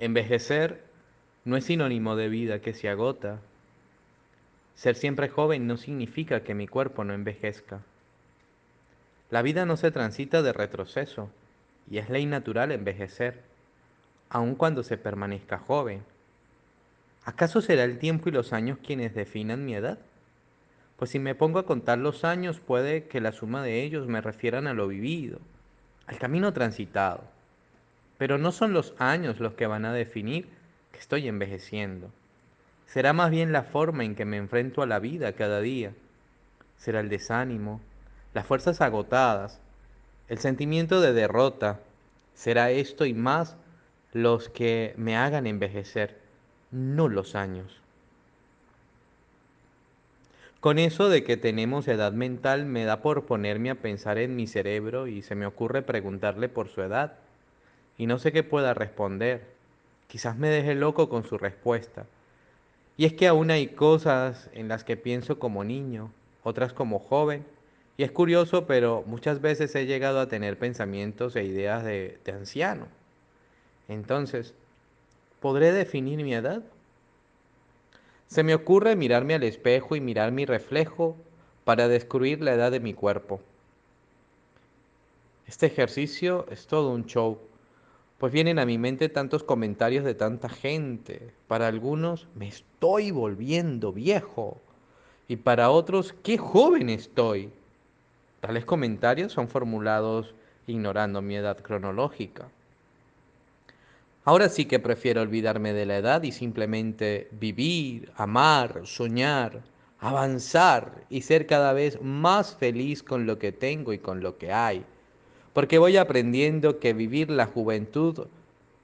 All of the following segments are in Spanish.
Envejecer no es sinónimo de vida que se agota. Ser siempre joven no significa que mi cuerpo no envejezca. La vida no se transita de retroceso y es ley natural envejecer, aun cuando se permanezca joven. ¿Acaso será el tiempo y los años quienes definan mi edad? Pues si me pongo a contar los años puede que la suma de ellos me refieran a lo vivido, al camino transitado. Pero no son los años los que van a definir que estoy envejeciendo. Será más bien la forma en que me enfrento a la vida cada día. Será el desánimo, las fuerzas agotadas, el sentimiento de derrota. Será esto y más los que me hagan envejecer, no los años. Con eso de que tenemos edad mental me da por ponerme a pensar en mi cerebro y se me ocurre preguntarle por su edad. Y no sé qué pueda responder. Quizás me deje loco con su respuesta. Y es que aún hay cosas en las que pienso como niño, otras como joven. Y es curioso, pero muchas veces he llegado a tener pensamientos e ideas de, anciano. Entonces, ¿podré definir mi edad? Se me ocurre mirarme al espejo y mirar mi reflejo para descubrir la edad de mi cuerpo. Este ejercicio es todo un show pues vienen a mi mente tantos comentarios de tanta gente. Para algunos, me estoy volviendo viejo. Y para otros, qué joven estoy. Tales comentarios son formulados ignorando mi edad cronológica. Ahora sí que prefiero olvidarme de la edad y simplemente vivir, amar, soñar, avanzar y ser cada vez más feliz con lo que tengo y con lo que hay porque voy aprendiendo que vivir la juventud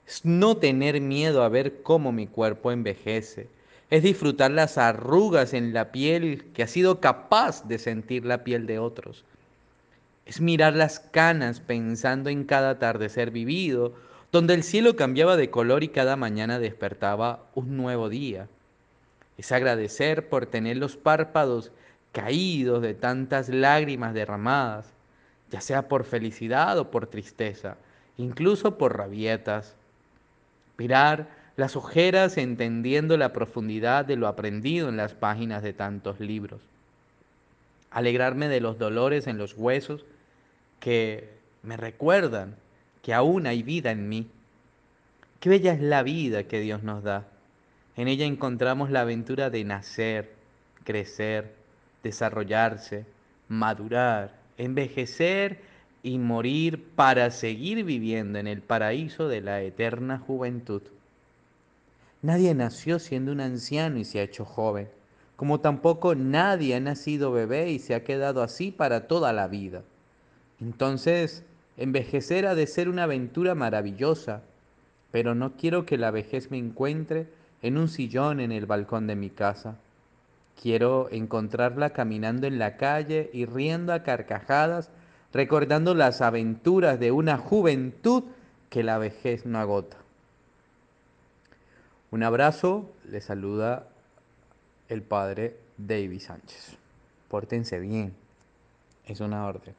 es no tener miedo a ver cómo mi cuerpo envejece, es disfrutar las arrugas en la piel que ha sido capaz de sentir la piel de otros, es mirar las canas pensando en cada atardecer vivido, donde el cielo cambiaba de color y cada mañana despertaba un nuevo día. Es agradecer por tener los párpados caídos de tantas lágrimas derramadas ya sea por felicidad o por tristeza, incluso por rabietas. Mirar las ojeras entendiendo la profundidad de lo aprendido en las páginas de tantos libros. Alegrarme de los dolores en los huesos que me recuerdan que aún hay vida en mí. Qué bella es la vida que Dios nos da. En ella encontramos la aventura de nacer, crecer, desarrollarse, madurar, envejecer y morir para seguir viviendo en el paraíso de la eterna juventud. Nadie nació siendo un anciano y se ha hecho joven, como tampoco nadie ha nacido bebé y se ha quedado así para toda la vida. Entonces, envejecer ha de ser una aventura maravillosa, pero no quiero que la vejez me encuentre en un sillón en el balcón de mi casa. Quiero encontrarla caminando en la calle y riendo a carcajadas, recordando las aventuras de una juventud que la vejez no agota. Un abrazo, le saluda el padre David Sánchez. Pórtense bien, es una orden.